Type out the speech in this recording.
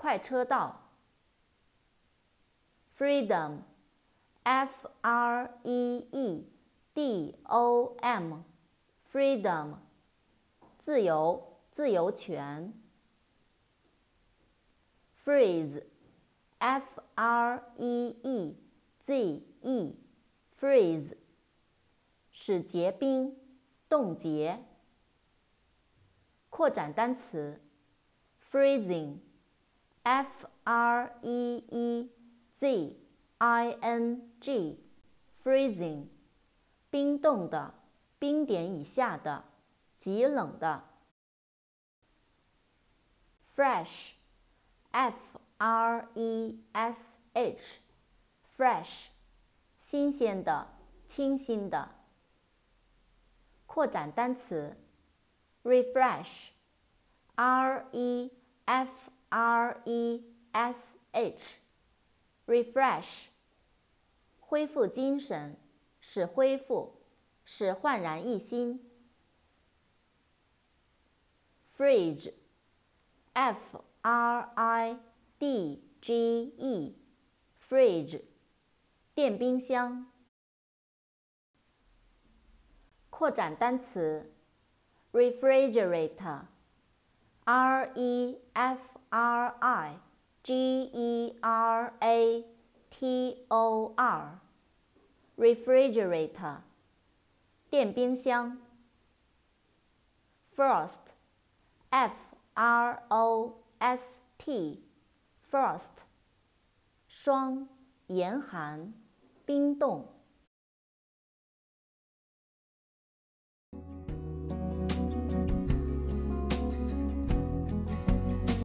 快车道，freedom，f-r-e-e-d-o-m，freedom，自由，自由权。freeze，f-r-e-e-z-e，freeze，使结冰，冻结。扩展单词，freezing。F R E E Z I N G，freezing，冰冻的，冰点以下的，极冷的。Fresh，F R E S H，fresh，新鲜的，清新的。扩展单词，refresh，R E F。 R E S H，refresh，恢复精神，使恢复，使焕然一新。Fridge，F R I D G E，fridge，电冰箱。扩展单词，refrigerator，R E F。R I G E R A T O R，refrigerator，电冰箱。Frost，F R O S T，frost，霜，严寒，冰冻。